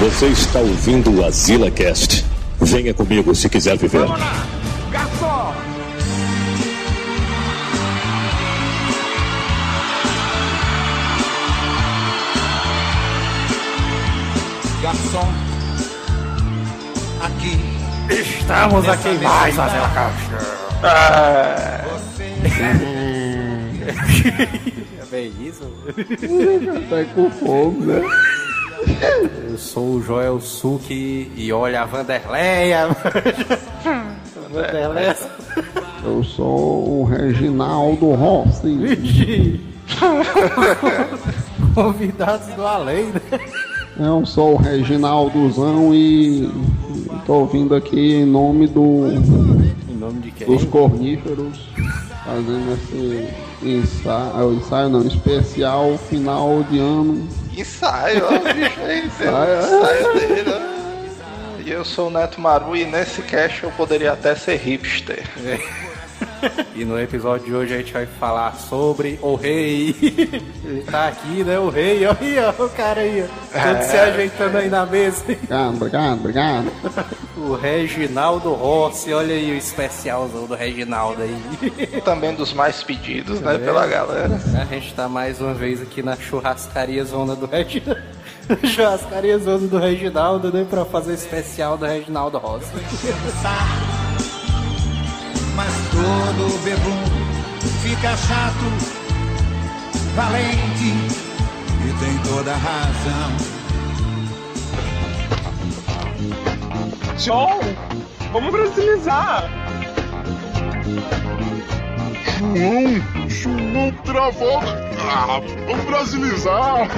Você está ouvindo o Azila Cast. Venha comigo se quiser viver. Vamos lá! Garçom! Garçom, aqui. Estamos aqui em mais Azila Cast. É bem isso? Tá com fome, né? Eu sou o Joel Suki e olha a Vanderleia. Vanderleia. Eu sou o Reginaldo Rossi. Convidados do além, né? Eu sou o Reginaldozão e tô vindo aqui em nome do, Em nome de quem? dos corníferos, fazendo esse ensaio, ensaio não, especial final de ano. Ensaio, ó, bicho aí, Ensaio, é. dele, ó. E eu sou o Neto Maru e nesse cast eu poderia até ser hipster. E no episódio de hoje a gente vai falar sobre o rei. Ele tá aqui, né? O rei, olha aí, ó, o cara aí, ó. Todo se ajeitando aí na mesa. Obrigado, obrigado, obrigado. O Reginaldo Rossi, olha aí o especialzão do Reginaldo aí. Também dos mais pedidos, né, pela galera. A gente tá mais uma vez aqui na churrascaria zona do Reginaldo. Churrascaria zona do Reginaldo, né? Pra fazer especial do Reginaldo Rossi. Todo bebum fica chato, valente e tem toda a razão. João, vamos brasilizar. João, João travou. Ah, vamos brasilizar.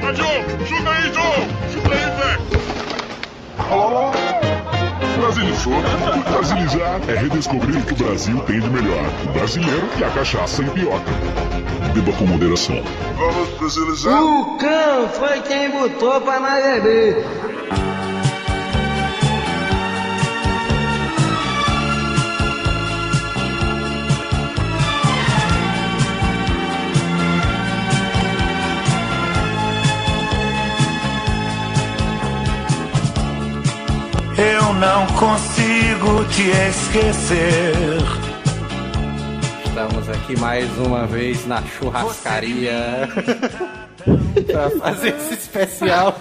Vai, João, chuta aí, João. Chuta aí, velho. Brasilizou. Brasilizar é redescobrir o que o Brasil tem de melhor. O brasileiro e a cachaça empioca. Beba com moderação. Vamos brasilizar? O cão foi quem botou pra nós beber. Não consigo te esquecer. Estamos aqui mais uma vez na churrascaria pra fazer esse especial.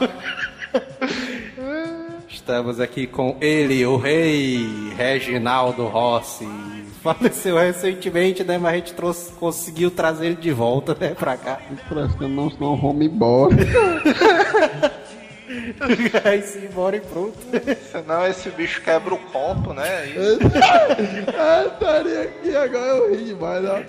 Estamos aqui com ele, o rei Reginaldo Rossi. Faleceu recentemente, né? Mas a gente trouxe, conseguiu trazer ele de volta, né, pra cá. Parece não, senão vamos embora. Aí se embora e pronto. Senão esse bicho quebra o copo, né? E ah, estaria aqui agora, eu ri demais, ó.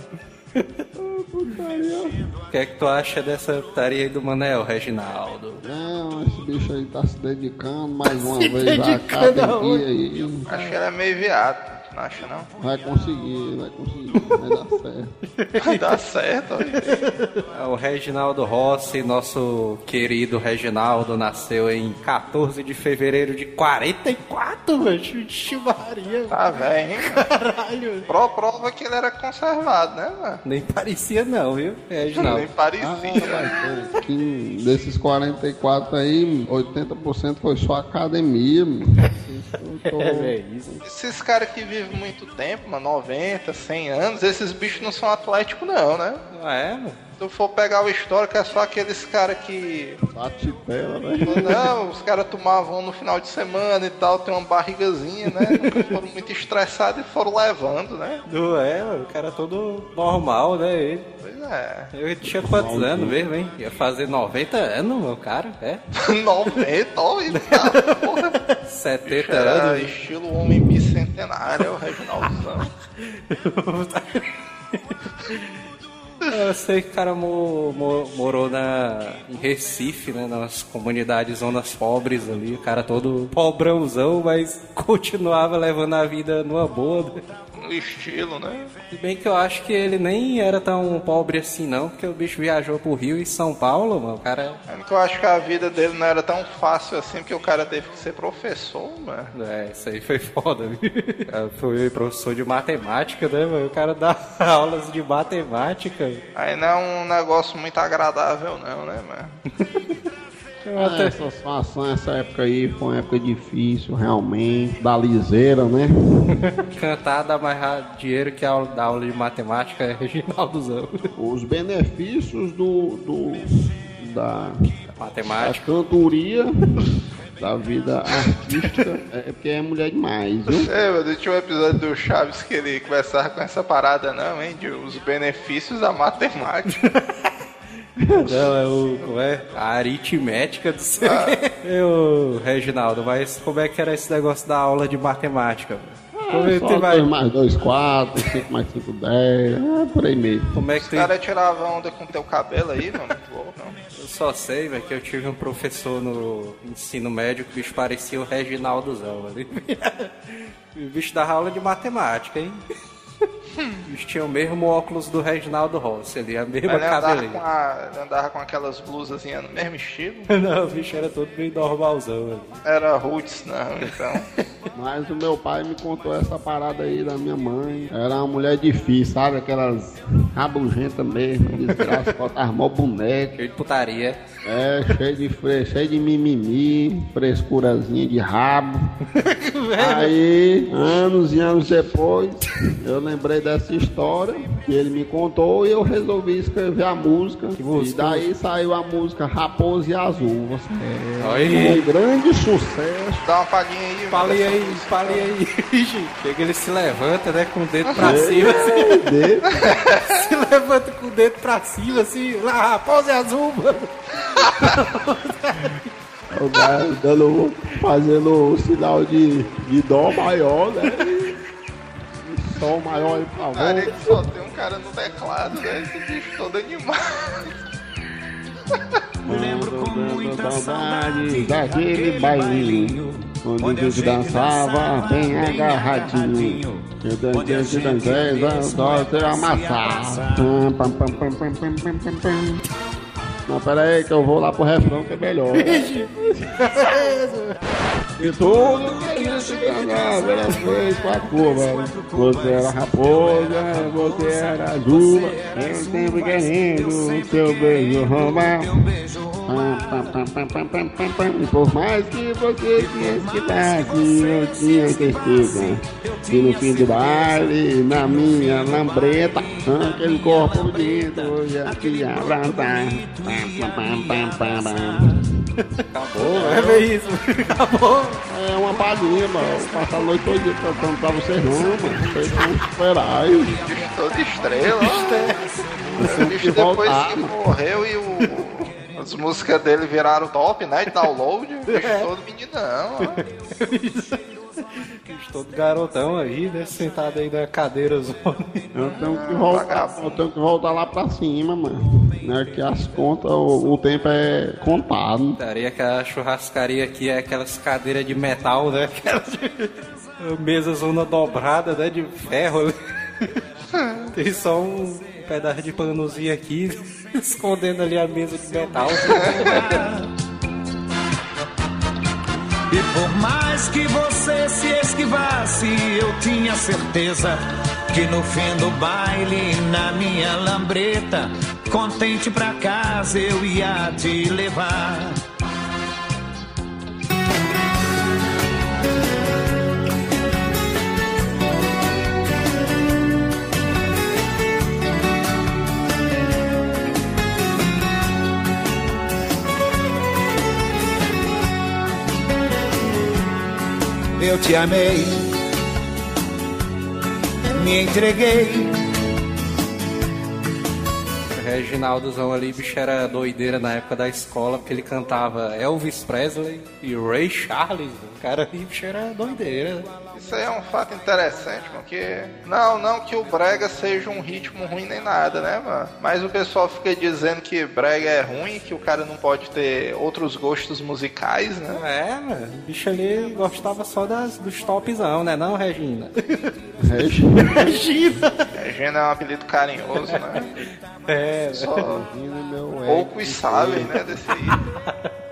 Ah, putaria. O que é que tu acha dessa taria aí do Manel, Reginaldo? Não, esse bicho aí tá se dedicando mais uma se vez à dedicando academia aí. acho que ele é meio viado. Acha não? Vai conseguir, vai conseguir, vai dar certo. Vai dar certo. ó. É O Reginaldo Rossi, nosso querido Reginaldo, nasceu em 14 de fevereiro de 44, mano. Vixe Maria, Tá velho, hein? caralho. Pro prova que ele era conservado, né, mano? Nem parecia não, viu, Nem Reginaldo? parecia. Ah, mas, que desses 44 aí, 80% foi só academia. mano. Tô- É, velho, isso. Esses caras que vivem muito tempo, mano, 90, 100 anos, esses bichos não são atléticos não, né? Não é, mano? Se tu for pegar o histórico, é só aqueles caras que. Bate tela, né? Não, os caras tomavam no final de semana e tal, tem uma barrigazinha, né? Foram muito estressados e foram levando, né? Não é, mano. O cara todo normal, né? Ele. Pois é. Eu tinha quantos anos mesmo, hein? Ia fazer 90 anos, meu cara, é? 90, ó, e tá, porra. 70 Era anos. estilo homem bicentenário, é o Reginaldozão. Eu sei que o cara mo- mo- morou na, em Recife, né? Nas comunidades zonas pobres ali. O cara todo pobrãozão, mas continuava levando a vida numa boa. né? No estilo, né? Se bem que eu acho que ele nem era tão pobre assim, não, porque o bicho viajou pro Rio e São Paulo, mano. O cara. É que eu acho que a vida dele não era tão fácil assim, porque o cara teve que ser professor, mano. É, isso aí foi foda, viu? Foi professor de matemática, né, mano? O cara dá aulas de matemática. Aí não é um negócio muito agradável, não, né, mano? É, essa situação, essa época aí foi uma época difícil, realmente, da liseira, né? Cantar dá mais dinheiro que a aula, da aula de matemática é Reginaldozão. Os benefícios do, do da, Matemática. cantoria, da vida artística, é porque é mulher demais, viu? É, mano, tinha um episódio do Chaves que ele conversava com essa parada, não, hein? De os benefícios da matemática. Não, é o. Como é? A aritmética do seu. É o Reginaldo, mas como é que era esse negócio da aula de matemática? Como Só tu vai- 2 mais 2, 4, 5 mais 5, 10, é por aí mesmo. Como é que Os tu. caras tiravam onda com teu cabelo aí, mano. Eu só sei, velho, que eu tive um professor no ensino médio que o bicho parecia o Reginaldozão ali. O bicho dava aula de matemática, hein? Tinha o mesmo óculos do Reginaldo Rossi ali, a mesma Ele andava, cabelinha. com a, ele andava com aquelas blusas no mesmo estilo. Não, o bicho era todo bem normalzão. velho. Era roots, não, então. Mas o meu pai me contou essa parada aí da minha mãe. Era uma mulher difícil, sabe? Aquelas rabugentas mesmo, desgraça, botava mó boneca. Cheio de putaria. É, cheio de, fre... cheio de mimimi, frescurazinha de rabo. Aí, anos e anos depois, eu lembrei dessa história que ele me contou e eu resolvi escrever a música. E daí saiu a música Raposa e Azul. Você é Aí. um grande sucesso. Dá uma palhinha aí. Falei aí, música. falei aí. Chega, ele se levanta, né, com o dedo pra cima, assim. Se levanta com o dedo pra cima, assim. Lá, raposa é azul, mano. O cara dando, fazendo o sinal de, de dó maior, né? E, sol maior aí pra Cara, volta. ele só tem um cara no teclado, né? Esse bicho todo animado. Lembro com muita saudade daquele bailinho onde a gente dançava bem agarradinho. Eu dancei, se dancei, só te amassar. Não, pera aí que eu vou lá pro refrão que é melhor. E tudo que a gente cantava era fez com a curva. Você era raposa, você era juba. Eu sempre querendo o seu beijo roubar. Por mais que você me esquitasse, eu tinha certeza que no fim do baile, na minha lambreta, aquele corpo bonito eu ia te abraçar. Acabou, é bem isso. Acabou. É uma palhinha, mano. Passar a noite toda cantando pra vocês não, mano. Vocês são super-heróis. Bicho todo estrela, ó. O bicho depois voltar, que mano. morreu e o. As músicas dele viraram top, né? De download. O bicho todo meninão, ó. Todo garotão aí, né, sentado aí na cadeira zona. Eu tenho que voltar, eu tenho que voltar lá pra cima, mano. Né, que as contas, o, o tempo é contado. Daria que a churrascaria aqui é aquelas cadeiras de metal, né? Aquelas mesa zona dobrada, né? De ferro. né? Tem só um pedaço de panozinho aqui, escondendo ali a mesa de metal. E por mais que você se esquivasse, eu tinha certeza que no fim do baile, na minha lambreta, contente pra casa eu ia te levar. Eu te amei, me entreguei. Reginaldozão ali, bicho, era doideira na época da escola, porque ele cantava Elvis Presley e Ray Charles. O cara ali, bicho, era doideira. Isso aí é um fato interessante, porque. Não, não que o Brega seja um ritmo ruim nem nada, né, mano? Mas o pessoal fica dizendo que Brega é ruim, que o cara não pode ter outros gostos musicais, né? É, mano, o bicho ali gostava só das, dos topzão, né não, Regina? Regina. Regina! Regina é um apelido carinhoso, né? É, poucos sabem, né, desse aí.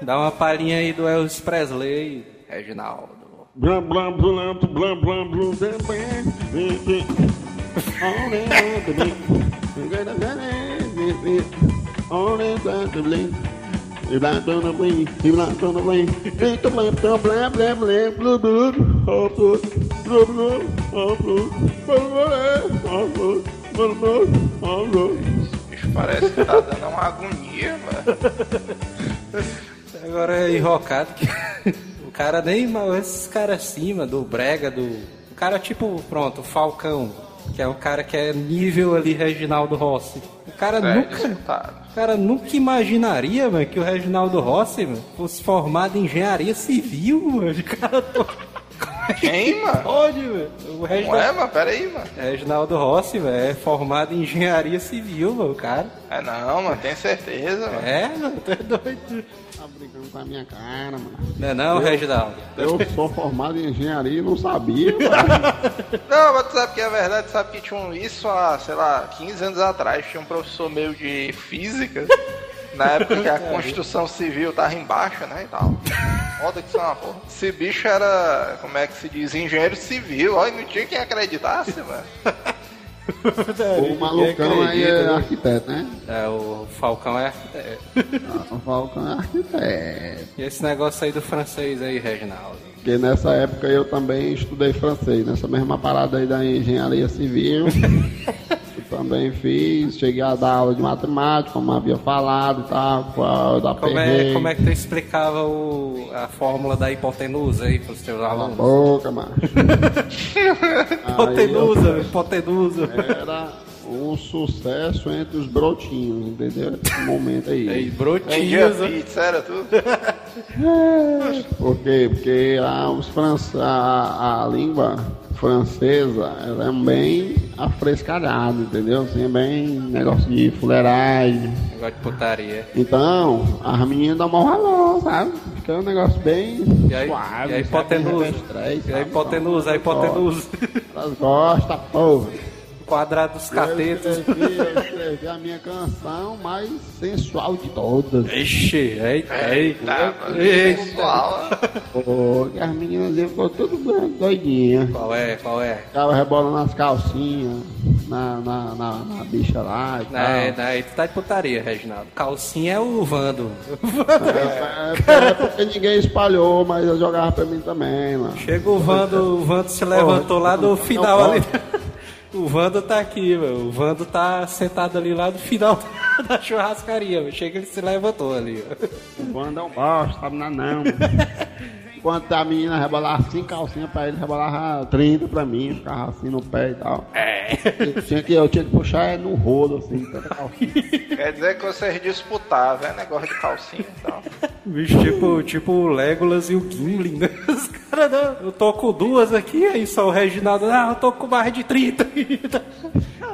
Dá uma palhinha aí do Elvis Presley, Reginaldo. Blá, blá, blá, blá, blá, blá, blam, blam, blam. Parece que tá dando uma agonia, mano. Agora é enrocado que o cara nem mal esses caras acima do Brega, do. O cara tipo, pronto, o Falcão, que é o cara que é nível ali Reginaldo Rossi. O cara É, nunca. disputado. O cara nunca imaginaria, mano, que o Reginaldo Rossi, mano, fosse formado em engenharia civil, mano. O cara todo. Quem, mano? Pode, mano. O Não Reginaldo, é, mano? Pera aí, mano. Reginaldo Rossi, velho, é formado em engenharia civil, mano, o cara. É não, mano, tem certeza, mano. É, mano, tu é doido. Tá brincando com a minha cara, mano. Não é não, Reginaldo? Eu sou formado em engenharia e não sabia, mano. Não, mas tu sabe que é verdade, sabe que tinha um, isso há, sei lá, 15 anos atrás, tinha um professor meu de física, na época que a construção civil tava embaixo, né, e tal. Foda que isso é uma porra. Esse bicho era, como é que se diz, engenheiro civil, e não tinha quem acreditasse, mano. O malucão aí é arquiteto, né? É, o Falcão é arquiteto. Ah, O Falcão é arquiteto. E esse negócio aí do francês aí, Reginaldo? Porque nessa época eu também estudei francês, nessa mesma parada aí da engenharia civil. eu também fiz, cheguei a dar aula de matemática, como havia falado e tal, da Como é, como é que tu explicava o, a fórmula da hipotenusa aí pros teus Cala a alunos? boca, mano. Hipotenusa, hipotenusa. Era um sucesso entre os brotinhos, entendeu? Esse momento aí. Vendia brotinhos. pizza, era tudo. Por quê? Porque lá os frança, a, a língua francesa ela é bem afrescalhada, entendeu? Assim, é bem negócio de fuleiragem. Negócio de putaria. Então, as meninas dão mau valor, sabe? Fica um negócio bem E aí, suave. e sabe? hipotenusa. E sabe? hipotenusa, aí hipotenusa. Elas gostam, porra. Quadrado dos Eu catetos. escrevi, eu escrevi a minha canção mais sensual de todas. Ixi, eita, eita. Tá. Eita. Pô, que as meninas ficou tudo doidinha. Qual é, qual é? Ficava rebolando as calcinhas na, na, na, na bicha lá e tal. É, daí tu tá de putaria, Reginaldo. Calcinha é o Vando. É, é, é porque ninguém espalhou, mas eu jogava pra mim também, mano. Chega o Vando, o Vando se levantou lá do final não ali. O Vando tá aqui, meu. O Vando tá sentado ali lá do final da churrascaria, meu. Chega ele se levantou ali. ó. O Wanda é um bosta, sabe nada não. Enquanto a menina rebolava 5 calcinhas pra ele, rebolava 30 pra mim, ficava assim no pé e tal. É. Eu tinha que, eu tinha que puxar ele no rolo, assim, tanta calcinha. quer dizer que vocês disputavam, é negócio de calcinha e tal. Bicho, tipo, tipo o Legolas e o Gimli, né? Os caras, não, eu tô com duas aqui, aí só o Reginaldo, ah, eu tô com mais de 30.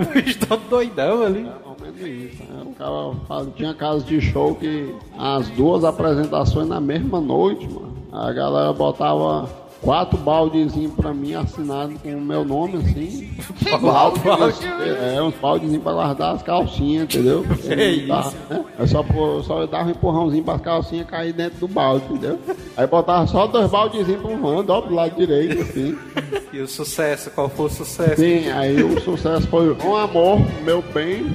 O bicho tá doidão ali. Menos isso. né? O cara fala- tinha casos de show que as duas apresentações na mesma noite, mano. A galera botava quatro baldezinhos pra mim assinados com o meu nome, assim. Balde. É, uns baldezinhos pra guardar as calcinhas, entendeu? Que Tá, né? É só, só dava um empurrãozinho para as calcinhas cair dentro do balde, entendeu? Aí botava só dois baldezinhos pro mando, ó, do lado direito, assim. E o sucesso, qual foi o sucesso? Sim, aí o sucesso foi um amor, meu bem,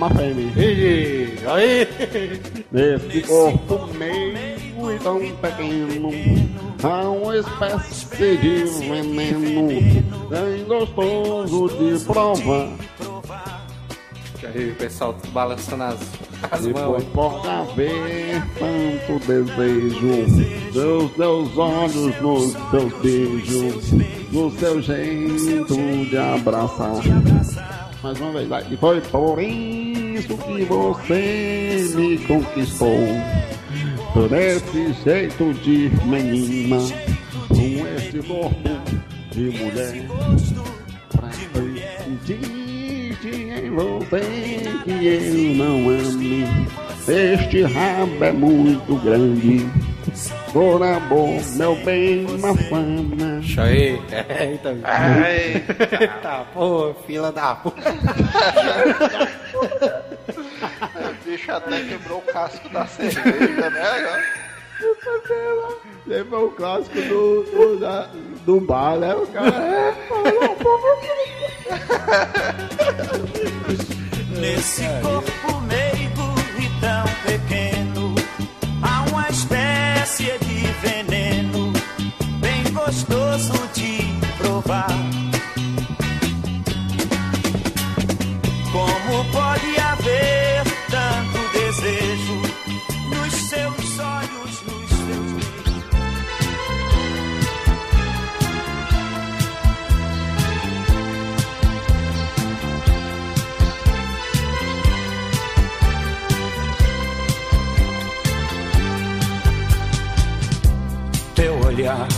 uma fêmea. Ih, Aí! Nesse corpo meio e tão pequeno Há uma espécie de veneno Bem gostoso de provar Aí o pessoal balançando as, as Depois mãos. pode haver tanto desejo Deus teus olhos nos teus beijos No seu jeito de abraçar Mais uma vez, vai. E foi por isso que você me conquistou. Por esse jeito de menina Com esse corpo de mulher. Pra insistir em você que eu não ame. Este rabo é muito grande Cora bom, meu bem, uma fama. Xaí. É, então. Eita, tá Eita, pô, fila da puta. o bicho até quebrou o casco da cerveja, né? Lembra o clássico do, do, da, do bar, né? O cara é. Nesse corpo meigo e tão pequeno, há um espécie de veneno, bem gostoso de provar. Como pode olhar,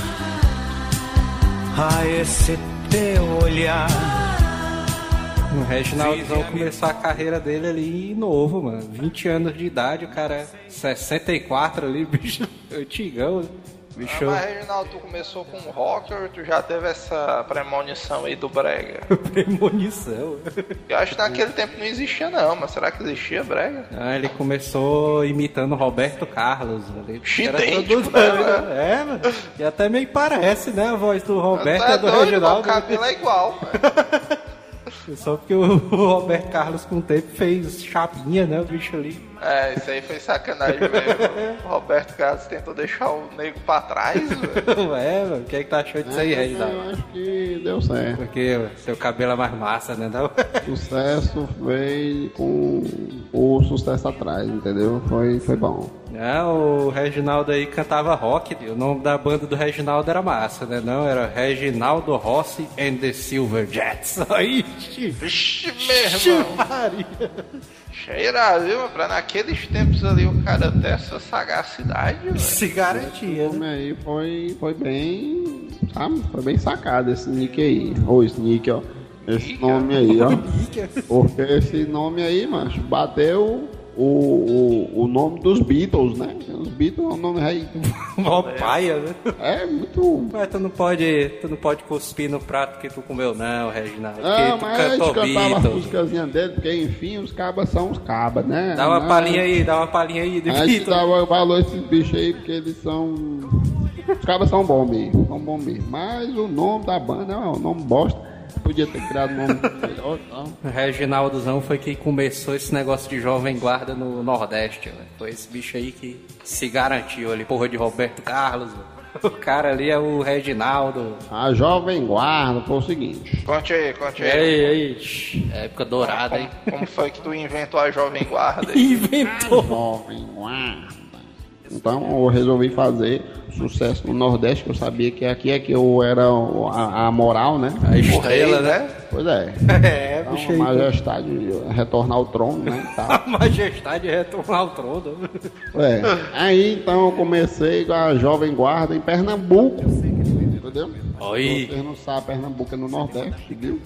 a esse teu olhar. O Reginaldão começou a carreira dele ali novo, mano. 20 anos de idade, o cara é 64 ali, bicho antigão. Bicho. Ah, mas Reginaldo, tu começou com rock ou tu já teve essa premonição aí do brega? Premonição. Eu acho que naquele tempo não existia não, mas será que existia brega? Ah, ele começou imitando Roberto Carlos. Ali. Idêntico, todo- né, mano? É, mano. E até meio parece, né? A voz do Roberto Tu é do doido, Reginaldo. O cabelo é igual, mano. Só porque o Roberto Carlos com o tempo fez chapinha, né? O bicho ali. É, isso aí foi sacanagem mesmo. O Roberto Carlos tentou deixar o nego pra trás, velho. é, mano. O que é que tu achou disso aí, Reginaldo? Eu acho que deu certo. Porque seu cabelo é mais massa, né? Não? Sucesso veio com o sucesso atrás, entendeu? Foi, foi bom. É, o Reginaldo aí cantava rock. O nome da banda do Reginaldo era massa, né? Não, era Reginaldo Rossi and the Silver Jets. Aí, Vixe, meu irmão. Cheira, viu? Pra naqueles tempos ali o cara ter essa sagacidade, velho. se garantia, O né? nome aí foi, foi bem. Sabe? Foi bem sacado esse nick aí. Ou esse nick, ó. Esse nome aí, ó. Porque esse nome aí, macho, bateu o, o, o nome dos Beatles, né? Os Beatles é um nome aí. Mó paia, né? É muito. Mas tu não pode, tu não pode cuspir no prato que tu comeu, não, Reginaldo. Ah, tu mas a gente cantava as Beatles. musicazinhas dele, porque enfim, os cabas são os cabas, né? Dá uma Não- palhinha aí, dá uma palhinha aí de A gente Beatles. dava valor a esses bichos aí porque eles são. Os cabas são bons mesmo, são bons mesmo. Mas o nome da banda é um nome bosta. Podia ter criado um nome melhor tal. O Reginaldozão foi quem começou esse negócio de jovem guarda no Nordeste, velho. Foi esse bicho aí que se garantiu ali, porra de Roberto Carlos. velho. O cara ali é o Reginaldo. A Jovem Guarda foi o seguinte. Conte aí, conte aí. Ei, ei, shh, época dourada, hein? Como foi que tu inventou a Jovem Guarda aí? Inventou. Jovem Guarda. Então eu resolvi fazer sucesso no Nordeste, que eu sabia que aqui é que eu era a, a moral, né? A estrela, né? Pois é. É, Então, bicho a majestade retornar ao trono, né? A majestade retornar ao trono. É. Aí então eu comecei com a Jovem Guarda em Pernambuco. Entendeu? Oi. Vocês não sabem, Pernambuco é no Nordeste, viu?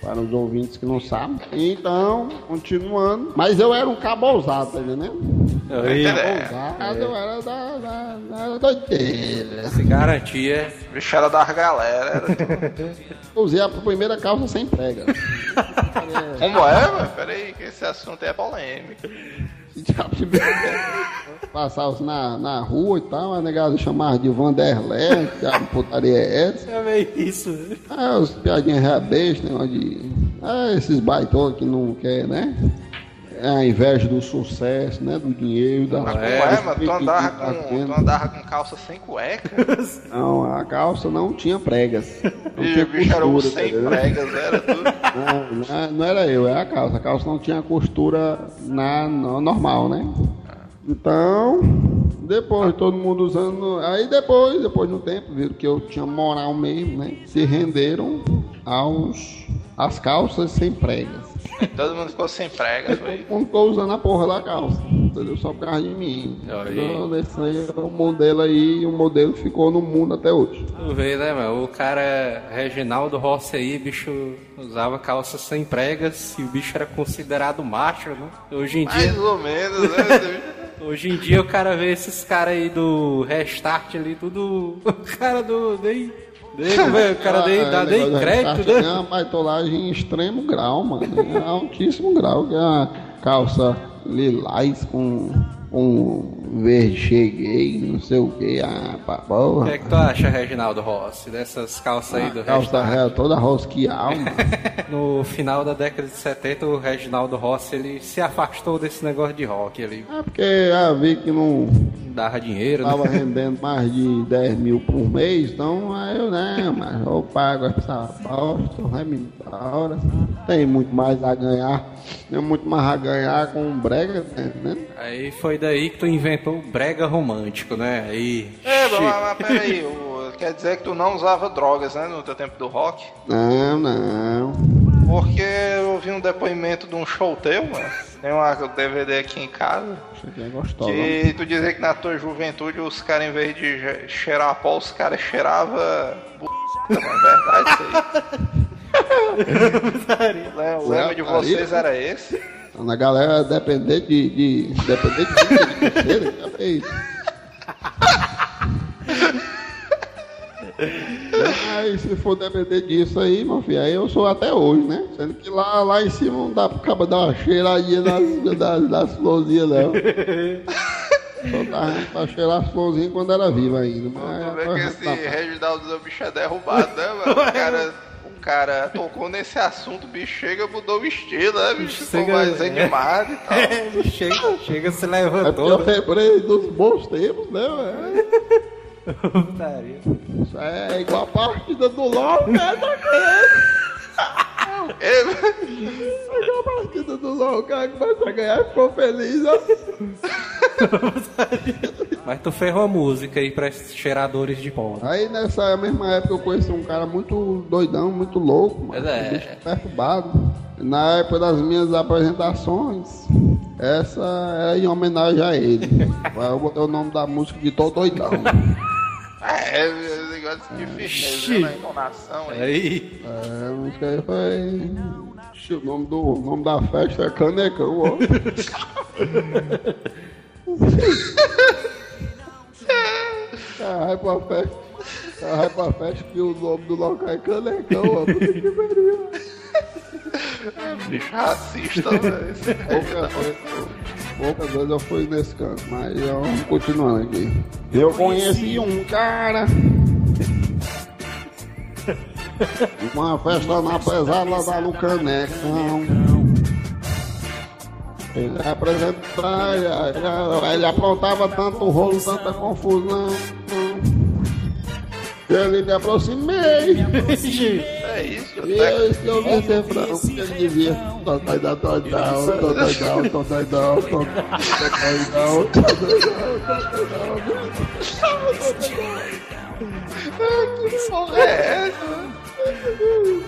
Para os ouvintes que não sabem. Então, continuando. Mas eu era um cabo ousado, tá entendendo? Oi. Ousado, eu era da, da, da doideira. Se garantia. Bicho era das galera. era- Usei a primeira calça sem prega. Como é, mano? Pera aí, que esse assunto é polêmico. Passava na, na rua e tal, a negada chamava de Vanderlé, que a putaria é essa. É meio isso. né? Ah, os piadinhas reabestas, negócio de. Ah, esses baitões que não quer, né? É a inveja do sucesso, né? Do dinheiro, da. Mas como é, mano? Tu andava com, tu andava com calça sem cueca? Não, a calça não tinha pregas. Não E tinha o bicho era um sem tá pregas, era tudo. Não, não não era eu, era a calça. A calça não tinha costura na, na- normal, né? Então, depois todo mundo usando. Aí depois, depois no tempo, viram que eu tinha moral mesmo, né? Se renderam aos às calças sem pregas. Todo mundo ficou sem pregas, foi. Todo mundo ficou usando a porra da calça, entendeu? Só por causa de mim. Então, esse aí é o modelo aí, e o modelo ficou no mundo até hoje. Tu vê, né, mano? O cara, Reginaldo Rossi aí, bicho, usava calça sem pregas e o bicho era considerado macho, né? Hoje em dia, Mais ou menos, né? hoje em dia o cara vê esses caras aí do Restart ali, tudo. O cara do. Nem. Nem velho, o cara Ah, dá é, nem negócio de crédito, É né? uma baitolagem em extremo grau, mano. Em altíssimo grau. Que é a calça lilás com um verde cheguei, não sei o que. Ah, pra O porra. que é que tu acha, Reginaldo Rossi, dessas calças aí do A calça ré toda rosqueal, mano. No final da década de 70, o Reginaldo Rossi ele se afastou desse negócio de rock. Ele É porque já vi que não dava dinheiro, tava né? rendendo mais de 10 mil por mês, então aí eu, né, mas eu pago essa bosta, vai me embora. Tem muito mais a ganhar, tem muito mais a ganhar com um brega, né? Aí foi daí que tu inventou o brega romântico, né? Aí. É, mas, mas peraí, o- quer dizer que tu não usava drogas, né, no teu tempo do rock? Não, não. Porque eu vi um depoimento de um show teu, mano. Tem uma DVD aqui em casa. Isso aqui é gostoso. Que tu dizia que na tua juventude os caras, em vez de cheirar pó, os caras cheiravam. b****. Não é verdade isso aí? O lema de vocês era esse? Quando a galera depender de. de depender de dica de terceira, já fez. Mas se for depender disso aí, meu filho, aí eu sou até hoje, né? Sendo que lá, lá em cima não dá pro cabo dar uma cheiradinha nas, das, das florzinhas, não. Só dá pra cheirar as florzinhas quando era viva ainda. Mas Tu vê que esse tá- Reginaldo do bicho é derrubado, né, mano? O cara, cara tocou nesse assunto, o bicho chega mudou o estilo, né? Bicho ficou Chega- mais é. animado e tal. É, chega, chega, se É levantou. eu lembrei dos bons tempos, né? velho? Isso é igual a partida do LOL, né? É, É igual a partida do LOL, o cara começa a ganhar e ficou feliz, ó. Mas tu fez uma música aí pra esses cheiradores de pó. Aí nessa mesma época eu conheci um cara muito doidão, muito louco, mano. Mas é. Um bicho perturbado. Na época das minhas apresentações, essa era em homenagem a ele. Aí eu botei o nome da música de Tô Doidão. É, esse negócio de firmeza na entonação aí. É, foi. Ixi, O nome, do, o nome da festa é Canecão, ó. Ah, vai pra festa. Ah, vai pra festa que o nome do local é Canecão, ó. Puta que pariu. Bicho racista, velho. Poucas vezes, eu fui nesse canto, mas vamos continuando aqui. Eu conheci um cara. Uma festa na pesada lá no Canecão. Ele apresentava, ele aprontava tanto rolo, tanta confusão. Ele me aproximei. É isso, eu, eu vi esse refrão, porque ele dizia Tô doidão, tô doidão, tô doidão, tô doidão, tô doidão, tô doidão, é essa.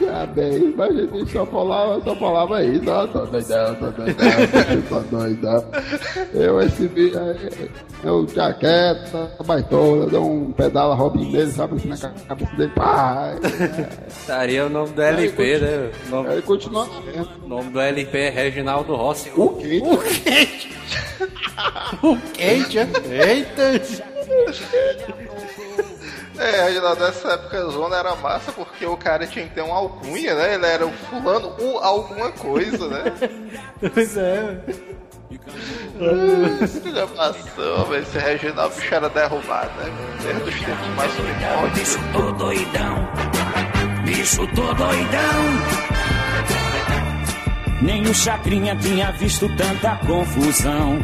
Já bem, mas a gente só falava, só falava isso, ó, tô doidão, tô doidão, tô doidão. Eu, esse bicho, eu jaqueta, baitola, deu um pedala Robin nele, sabe, assim na ca- cabeça dele, pá. estaria o nome do LP, né? O nome, Aí continua o nome do LP é Reginaldo Rossi. O quê? O quente! o quente, é? Eita! É, Reginaldo, nessa época a zona era massa porque o cara tinha que ter uma alcunha, né? Ele era o fulano, o alguma coisa, né? Pois é. Já passou, mas esse Reginaldo bicho era derrubado, né? Desde os tempos mais primórdios. Bicho tô doidão, bicho tô doidão. Nem o Chacrinha tinha visto tanta confusão.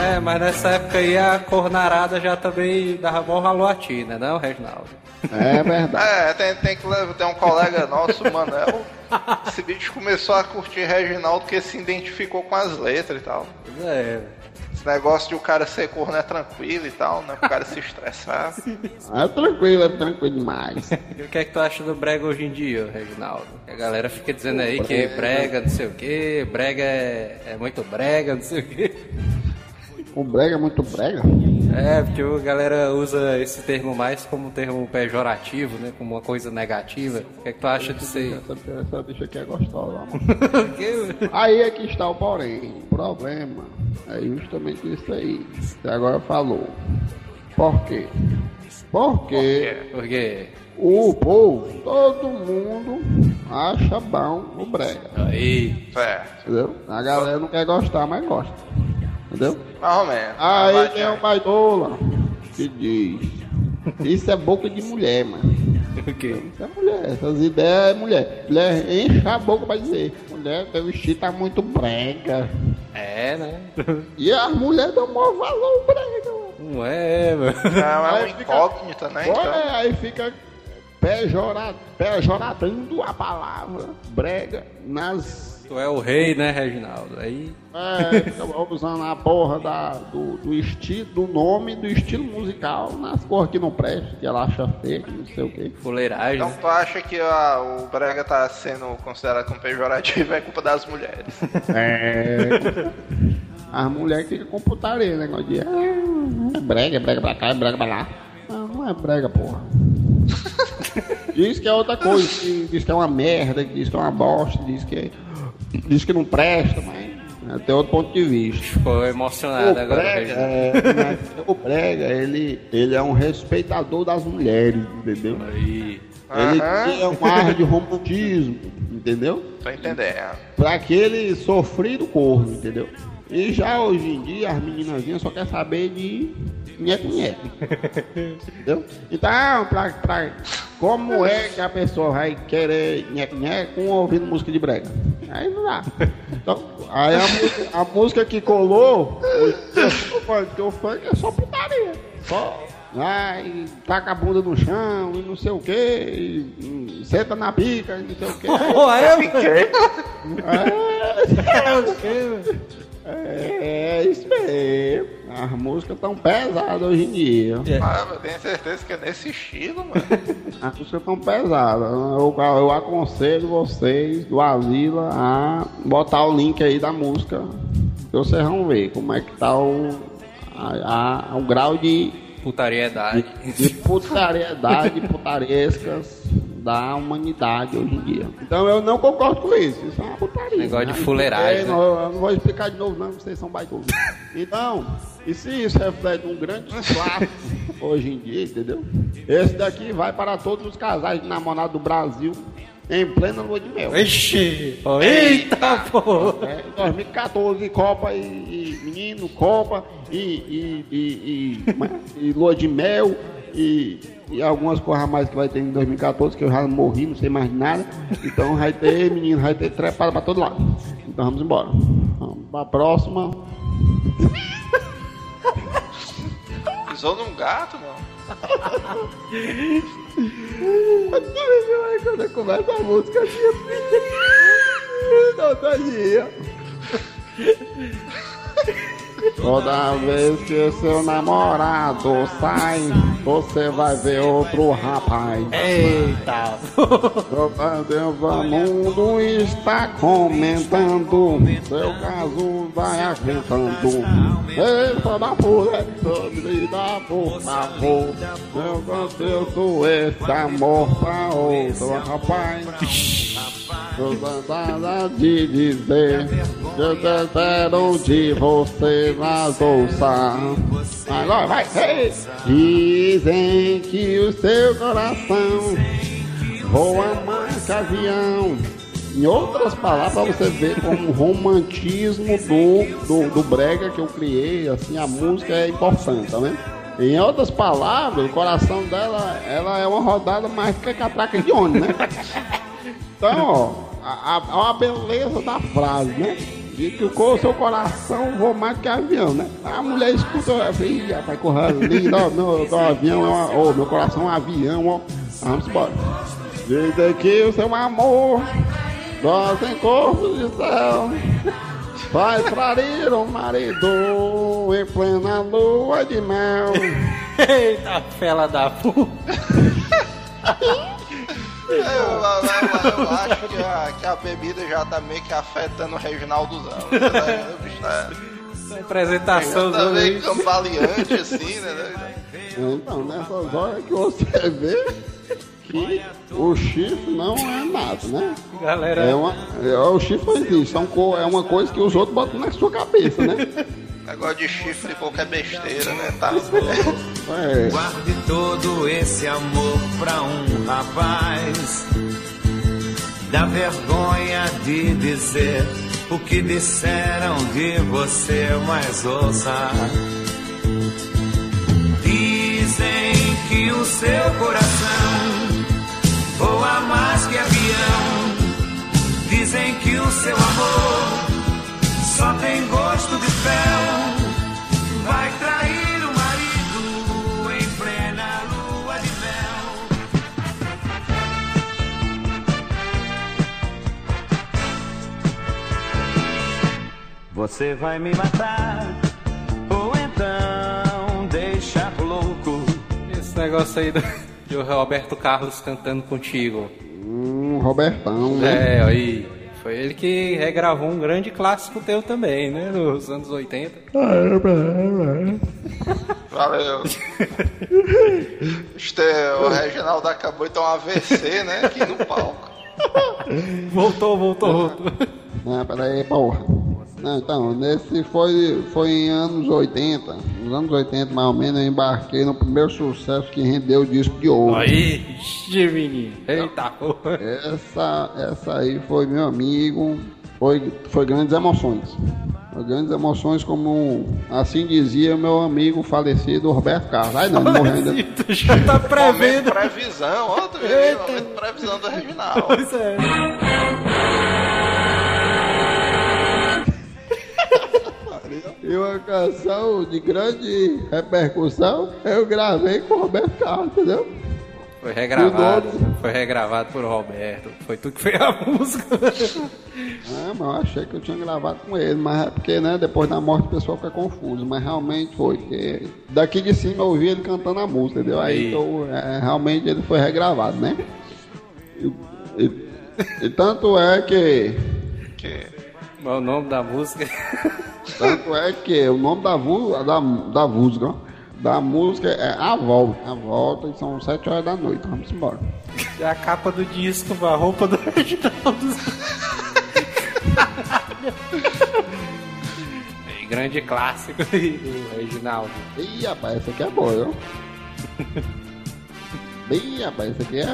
Mas, né, mas nessa época aí a cornarada já também dava bom ralo a ti, né, não, Reginaldo? É verdade. É, tem, tem que levar, tem um colega nosso, o Manel. Esse bicho começou a curtir Reginaldo porque se identificou com as letras e tal. Pois é. Esse negócio de o cara ser corno é tranquilo e tal, né? O cara se estressar. É tranquilo, é tranquilo demais. E o que é que tu acha do brega hoje em dia, Reginaldo? A galera fica dizendo aí que brega, não sei o que, brega é, é muito brega, não sei o que. O brega é muito brega. É, porque a galera usa esse termo mais como um termo pejorativo, né? Como uma coisa negativa. O que é que tu acha disso aí? Essa, essa bicha aqui é gostosa, mano. Quê? Aí é que está o porém. O problema é justamente isso aí. Você agora falou. Por quê? Porque Porque o povo, todo mundo acha bom o brega. aí, É, Entendeu? A galera não quer gostar, mas gosta. Entendeu? mais ou menos. Aí tem o baitola que diz. Isso é boca de mulher, mano. o quê? Isso é mulher, essas ideias é mulher. Mulher enche a boca pra dizer. Mulher, teu vestido tá muito brega. É, né? E as mulheres dão maior valor ao brega. mano. Não é, mano. Não, é uma Aí fica- incógnita, né? Olha, Então, aí fica pejora, pejoratando a palavra brega nas Tu é o rei, né, Reginaldo? Aí. É, fica usando a porra da, do, do estilo, do nome, do estilo musical nas cores que não presta, que ela acha feio, não sei o quê. Fuleiragem. Então né? tu acha que ah, o Brega tá sendo considerado como pejorativo é culpa das mulheres? É. As mulheres ficam com putaria, negócio de. Ah, é brega, é brega pra cá, é brega pra lá. Não, não é brega, porra. Diz que é outra coisa, diz que é uma merda, diz que é uma bosta, diz que, diz que não presta, mas até outro ponto de vista. Ficou emocionado O agora, Brega, é, mas o Brega, ele, ele é um respeitador das mulheres, entendeu? Aí. Ele tinha um ar de romantismo, entendeu? Tô entendendo. Pra aquele sofrido corno, entendeu? E já hoje em dia as meninazinhas só querem saber de nheco-nheco. entendeu? Então, pra, pra, como é que a pessoa vai querer nheco-nheco com ouvindo música de brega? Aí não dá. Então, aí a, música- a música que colou, dia, o funk, é só putaria. Só. Vai, taca a bunda no chão e não sei o que, e, senta na pica e não sei o que. Pô, aí eu... É, é isso mesmo. As músicas estão pesadas hoje em dia. Ah, eu tenho certeza que é nesse estilo, mano. As músicas estão pesadas. Eu, eu aconselho vocês do Asila a botar o link aí da música. que Vocês vão ver como é que tá o, a- a- o grau de, Putariedade. de putariedade, putarescas da humanidade hoje em dia. Então eu não concordo com isso. Isso é uma putaria. Negócio de né? fuleiragem, É, né? não, eu não vou explicar de novo, não, vocês são baitolos. Então, e se isso reflete um grande clássico hoje em dia, entendeu? Esse daqui vai para todos os casais de namorado do Brasil em plena lua de mel. Ixi! Eita, pô! É, 2014, Copa e, e menino, Copa e, e, e, e, e lua de mel e, e algumas coisas a mais que vai ter em 2014, que eu já morri, não sei mais nada. Então vai ter menino, vai ter trepada pra todo lado. Então vamos embora. Vamos pra próxima. Pisou num gato, não? Quando começa a música aqui, não tá. Toda vez que seu namorado sai, você vai ver outro rapaz. Eita! O mundo está comentando, seu caso vai acrescentando. Eita da puta, vida, por favor. Eu contesto esse amor pra outro rapaz. Eu nada de dizer, eu quero de você nas ouças. Agora vai, ei! Dizem que o seu coração voa mais que avião. Em outras palavras, você ver como o romantismo do, do, do brega que eu criei, assim, a música é importante, tá? Em outras palavras, o coração dela, ela é uma rodada mais que catraca de ônibus, né? Então, ó, a, a, a beleza da frase, né? De que com o seu coração voa mais que avião, né? A mulher escuta, ih, rapaz, correndo lindo, ó, meu, meu avião é uma, ó, meu coração é um avião, ó. Vamos embora. Diz que o seu amor, nós em corpo de céu, faz trair o marido em plena lua de mel. Eita, fela da puta! Eu, eu, eu, eu acho que a, que a bebida já tá meio que afetando o Reginaldozão. né? O bicho tá, Apresentação tá meio cambaleante assim, né? Então, nessas horas que você vê que o chifre não é nada, né? galera. É uma, é, o chifre existe, é, um co- é uma coisa que os outros botam na sua cabeça, né? Negócio de chifre qualquer besteira, né? Tá. É, Guarde todo esse amor pra um rapaz. Dá vergonha de dizer o que disseram de você, mas ouça. Dizem que o seu coração voa mais que avião. Dizem que o seu amor só tem gosto de fel. Vai trair o marido em plena lua de mel. Você vai me matar, ou então deixar louco. Esse negócio aí do, do Roberto Carlos cantando contigo. Hum, Robertão, né? É, aí. Foi ele que regravou um grande clássico teu também, né? Nos anos 80. Valeu. Este, o Reginaldo acabou de ter um AVC, né? Aqui no palco. Voltou, voltou, voltou. Não, peraí, porra. Não, então, nesse foi, foi em anos 80. Nos anos 80, mais ou menos, eu embarquei no primeiro sucesso que rendeu o disco de ouro. Aí, menino. Eita porra. Essa, essa aí foi meu amigo. Foi, foi grandes emoções. Foi grandes emoções, como assim dizia meu amigo falecido Roberto Carlos. Ai não, morreu ainda. Tu já tá prevendo. previsão, ó, tu viu? Previsão do Reginaldo. Pois é. E uma canção de grande repercussão, eu gravei com o Roberto Carlos, entendeu? Foi regravado. Foi regravado por Roberto. Foi tu que fez a música. Ah, mas eu achei que eu tinha gravado com ele, mas é porque, né, depois da morte o pessoal fica confuso, mas realmente foi, porque daqui de cima eu ouvi ele cantando a música, entendeu? Aí, Aí. então, é, realmente ele foi regravado, né? E, e- e tanto é que, Que... É o nome da música? tanto é que o nome da, da, da música, da música é A Volta, A Volta, e são sete horas da noite, vamos embora. É a capa do disco, a roupa do Reginaldo. E grande clássico aí do Reginaldo. Ih, rapaz, essa aqui é boa, viu? Ih, rapaz, essa aqui é.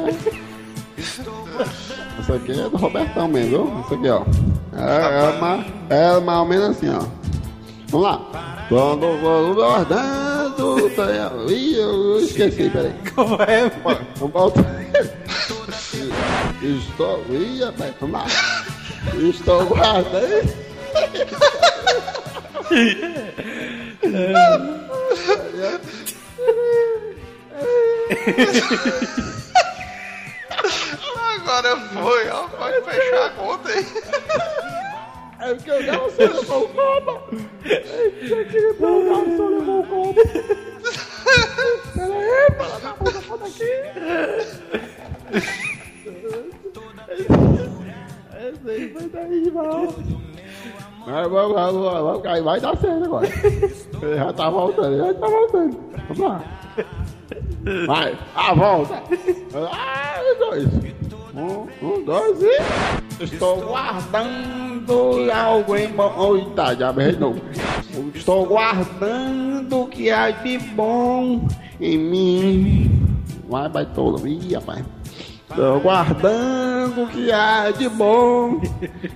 Essa aqui é do Robertão mesmo, viu? Essa aqui, ó. É, é, ma- é mais ou menos assim, ó. Vamos lá. Quando eu vou guardando. tá- Ih, eu esqueci, peraí. Como é? Vamos voltar. Estou. Ih, rapaz, vamos lá. Estou guardando. Agora foi, ó. Pode fechar a conta aí. É porque o garçom levou o copo. Eu queria ter o garçom levou o copo. Pera aí, fala da puta, foda aqui. Esse aí foi daí, mano. Vai, vai, vai, vai, vai, dar certo agora. Ele já tá voltando, já tá voltando. Vamos lá. Vai, a volta. Ah, dois. Um, um, dois e. Estou guardando algo em bom. Eita, já de novo. Estou guardando o que há de bom em mim. Vai, baitola. Ih, rapaz. Estou guardando o que há de bom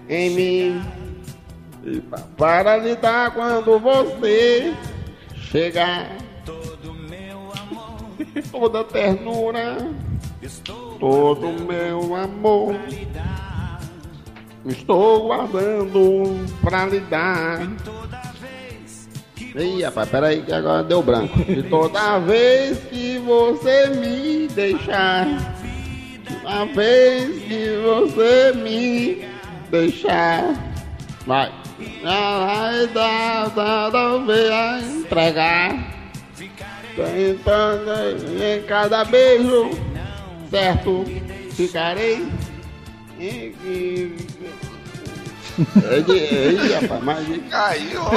em mim. Pa- Para lidar quando você chegar. Toda ternura, todo meu amor. Estou guardando pra lhe dar. Ih, rapaz, peraí que agora deu branco. E toda vez que você me deixar, toda vez que você me deixar, vai. Vai dar, dar, vai entregar. Tentando em cada beijo, certo? Ficarei. É de- Ei, rapaz, mas ó.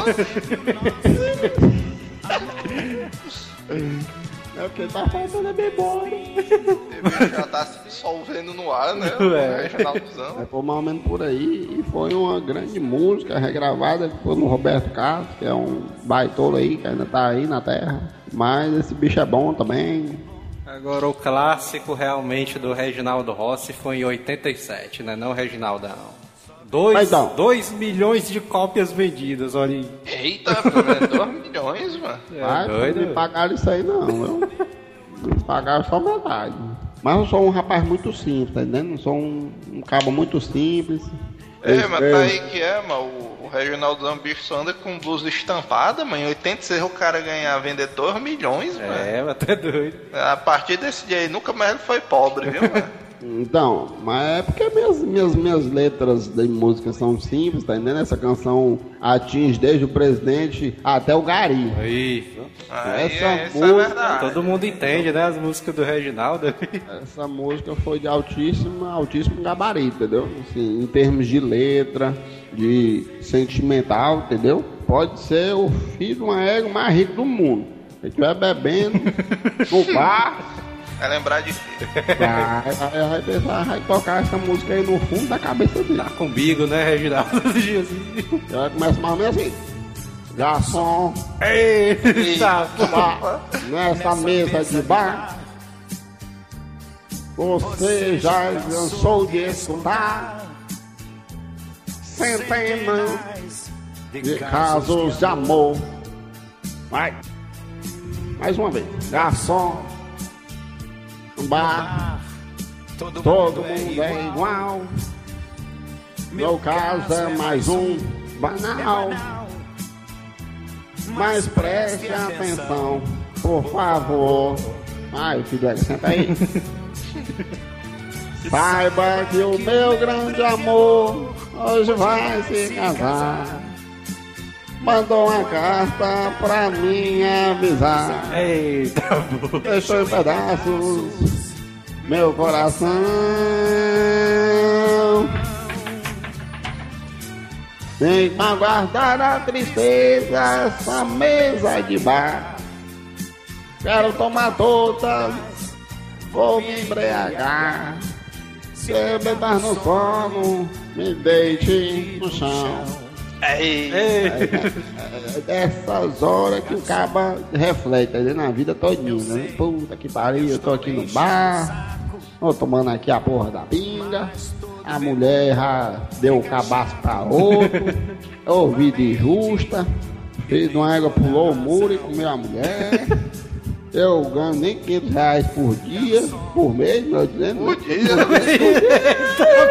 é porque tá faltando a memória. Ele já tá se dissolvendo no ar, né? É. Reginaldozão. Aí foi mais ou menos por aí e foi uma grande música regravada que foi no Roberto Carlos, que é um baitolo aí, que ainda tá aí na terra. Mas esse bicho é bom também. Agora o clássico realmente do Reginaldo Rossi foi em 87, né? Não Reginaldão. Dois, Mas não. dois milhões de cópias vendidas, olha aí. Eita, pô, é 2 milhões, mano. É Mas doido. não me pagaram isso aí não, viu? Me pagaram só metade. Mas eu sou um rapaz muito simples, tá entendendo? Eu sou um, um cabo muito simples. É, Eu- mas eu- tá aí que é, mano. O, o Reginaldozão bicho só anda com blusa estampada, mano. Em 86 o cara ganhar, vender 2 milhões, mano. É, mas até doido. A partir desse dia aí, nunca mais ele foi pobre, viu, mano? Então, mas é porque minhas, minhas, minhas letras de música são simples, tá entendendo? Essa canção atinge desde o presidente até o gari. Aí, Aí, Essa isso é música- verdade. todo mundo entende, né? As músicas do Reginaldo. Essa música foi de altíssimo, altíssimo gabarito, entendeu? Assim, em termos de letra, de sentimental, entendeu? Pode ser o filho de uma égua mais rico do mundo. Se estiver bebendo no bar, É lembrar de filho. vai, vai, vai pensar, vai tocar essa música aí no fundo da cabeça dele. Tá comigo, né, Reginaldo? Ela começa mais ou menos assim. Garçom, Eita, bar, nessa mesa de bar, você já cansou de escutar centenas de casos de amor. Vai. Mais uma vez. Garçom, bar, todo mundo é igual. Meu caso é mais um banal. Mas preste atenção, por favor. Ai, filho, senta aí. Saiba que o meu grande amor hoje vai se casar. Mandou uma carta pra mim avisar. Eita. Deixou em pedaços meu coração. Tem que aguardar a tristeza essa mesa de bar. Quero tomar todas, vou me embriagar. Se eu beber no sono, me deite no chão. Ei, É dessas horas que o caba reflete ali na vida todinha, né? Puta que pariu, eu tô aqui no bar, tô tomando aqui a porra da pinga, a mulher já deu o cabaço pra outro, eu ouvi de justa, filho de uma égua pulou o muro e comeu a mulher. Eu ganho nem 500 reais por dia, por mês, meu dizendo. por dia, né?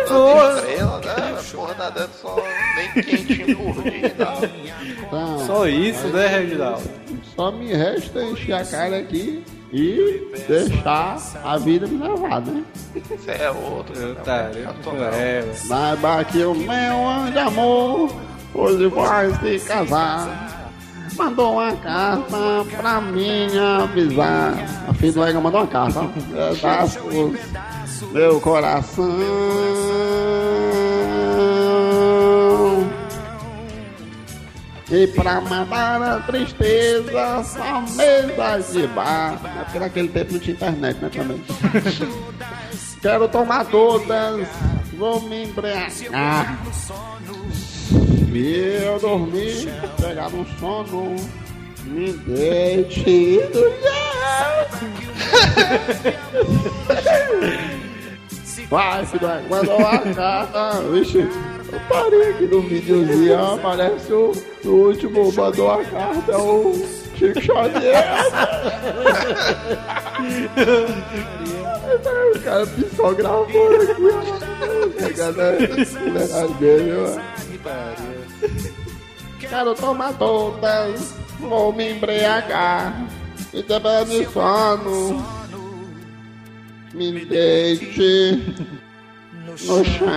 Estrela, né? Porra, tá dando só nem quentinho por dia, não. Então, Só isso, né, Reginaldo? Só me resta encher a cara aqui e deixar a vida me levar, né? Você é outro. Eu né? tá, Eu tô não. é, Saiba que o meu anjo de amor hoje vai se casar. Mandou uma carta pra mim avisar. A filha do Ega mandou uma carta. ó. Pedaços meu coração. E pra matar a tristeza, só mesas de bar. É porque naquele tempo não tinha internet, né, também. Quero tomar todas, vou me embriagar. Eu dormir, pegar no sono, me deite do Vai, filho, mandou a carta. Vixe, eu parei aqui no videozinho, aparece o, o último, mandou a carta, o Chico Xavier. o cara psicografou aqui, ó. Pegando a verdade dele, ó. Quero tomar todas, vou me embriagar e também de sono. Me deite no chão.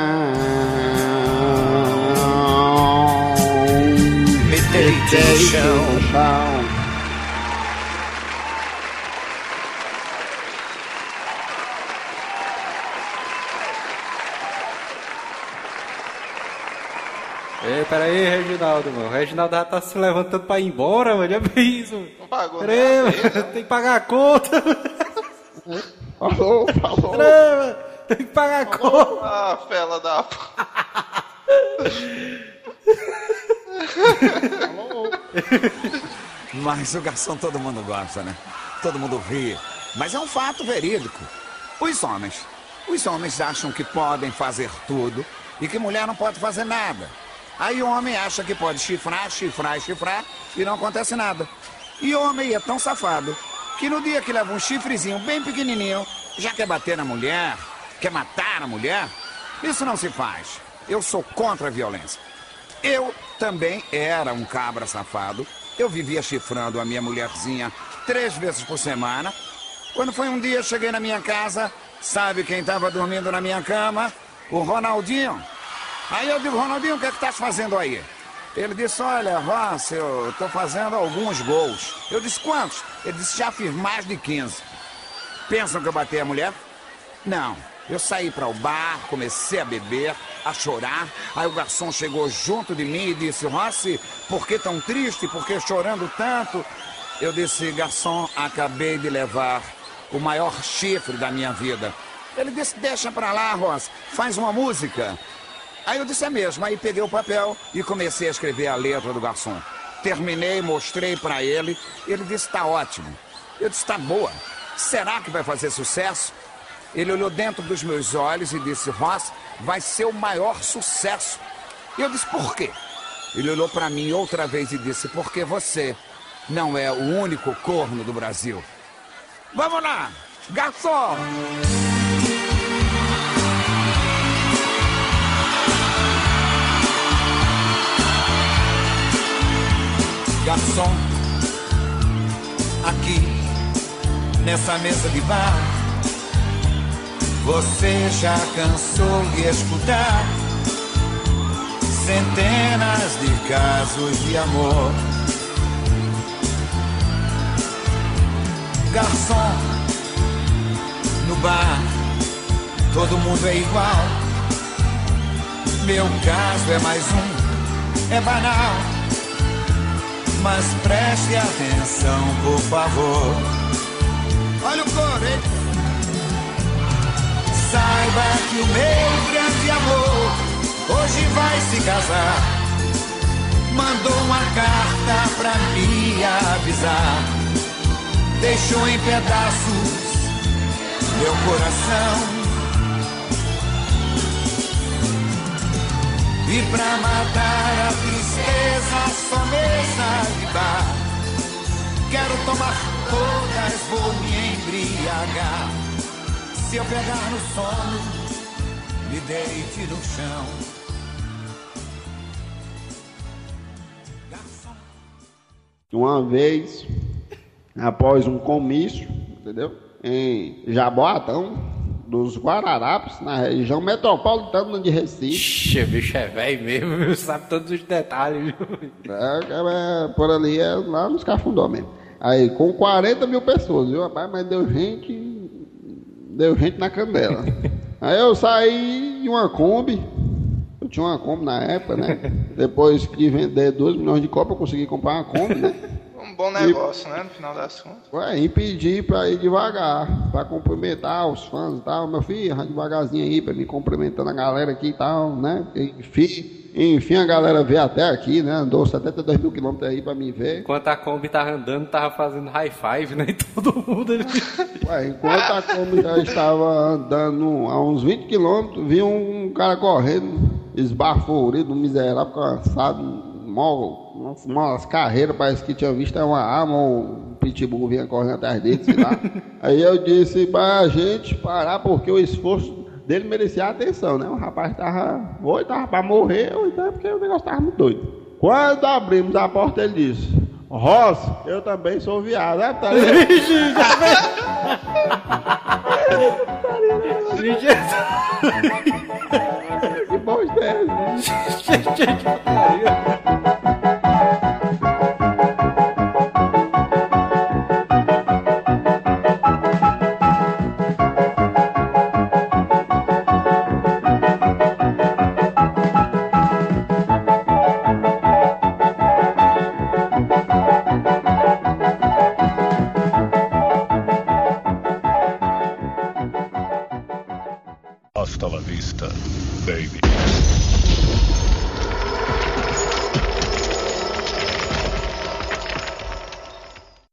Me deite no chão. Ei, peraí, Reginaldo, mano. O Reginaldo já tá se levantando pra ir embora, mano. Já bem isso. mano. Não pagou Peraí, nem a mano. vez, né? Tem que pagar a conta. Falou, falou. Peraí, mano. Tem que pagar a conta. Ah, fela da... p- Mas o garçom todo mundo gosta, né? Todo mundo ri. Mas é um fato verídico. Os homens. Os homens acham que podem fazer tudo e que mulher não pode fazer nada. Aí o homem acha que pode chifrar, chifrar chifrar e não acontece nada. E o homem é tão safado que no dia que leva um chifrezinho bem pequenininho, já quer bater na mulher, quer matar a mulher. Isso não se faz. Eu sou contra a violência. Eu também era um cabra safado. Eu vivia chifrando a minha mulherzinha três vezes por semana. Quando foi um dia, cheguei na minha casa, Sabe quem estava dormindo na minha cama? O Ronaldinho. Aí eu digo, Ronaldinho, o que é que estás fazendo aí? Ele disse, olha, Ross, eu estou fazendo alguns gols. Eu disse, quantos? Ele disse, já fiz mais de 15. Pensam que eu bati a mulher? Não. Eu saí para o bar, comecei a beber, a chorar. Aí o garçom chegou junto de mim e disse: Rossi, por que tão triste? Por que chorando tanto? Eu disse: Garçom, acabei de levar o maior chifre da minha vida. Ele disse: Deixa para lá, Rossi, faz uma música. Aí eu disse: É mesmo. Aí peguei o papel e comecei a escrever a letra do garçom. Terminei, mostrei para ele. Ele disse: Está ótimo. Eu disse: Está boa. Será que vai fazer sucesso? Ele olhou dentro dos meus olhos e disse: Ross, vai ser o maior sucesso. E eu disse: Por quê? Ele olhou para mim outra vez e disse: Porque você não é o único corno do Brasil. Vamos lá, garçom! Garçom, aqui nessa mesa de bar você já cansou de escutar centenas de casos de amor. Garçom, no bar, todo mundo é igual. Meu caso é mais um, é banal. Mas preste atenção, por favor. Olha o coro, hein? Saiba que o meu grande amor hoje vai se casar. Mandou uma carta pra me avisar. Deixou em pedaços meu coração. E pra matar a tristeza, só mesa de bar. Quero tomar todas, vou me embriagar. Se eu pegar no sono, me deite no chão. Uma vez, após um comício, entendeu? Em Jaboatão, dos Guararapes, na região metropolitana de Recife. Ixi, bicho é velho mesmo, sabe todos os detalhes. É, é, por ali, é lá nos Cafundó mesmo. Aí, com 40 mil pessoas, viu, rapaz? Mas deu gente deu gente na candela. Aí eu saí em uma Kombi. Eu tinha uma Kombi na época, né? Depois de vender 2 milhões de copos, eu consegui comprar uma Kombi, né? Um bom negócio, e, né? No final das contas. Ué, e pedi pra ir devagar, pra cumprimentar os fãs e tal. Meu filho, devagarzinho aí, pra me cumprimentando a galera aqui e tal, né? Enfim. Enfim, a galera veio até aqui, né? Andou 72 mil quilômetros aí pra me ver. Enquanto a Kombi tava andando, tava fazendo high five, né? E todo mundo ali. Ué, enquanto a Kombi já estava andando a uns 20 quilômetros, vi um cara correndo, esbaforido, miserável, cansado, mal, umas carreiras, parece que tinha visto uma arma, um pitbull vinha correndo atrás dele, sei lá. aí eu disse pra gente parar, porque o esforço dele merecia atenção, né? O rapaz tava, ou tava para morrer, ou então é porque o negócio tava muito doido. Quando abrimos a porta, ele disse: Ross, eu também sou viado, né? Tá que bom é Hasta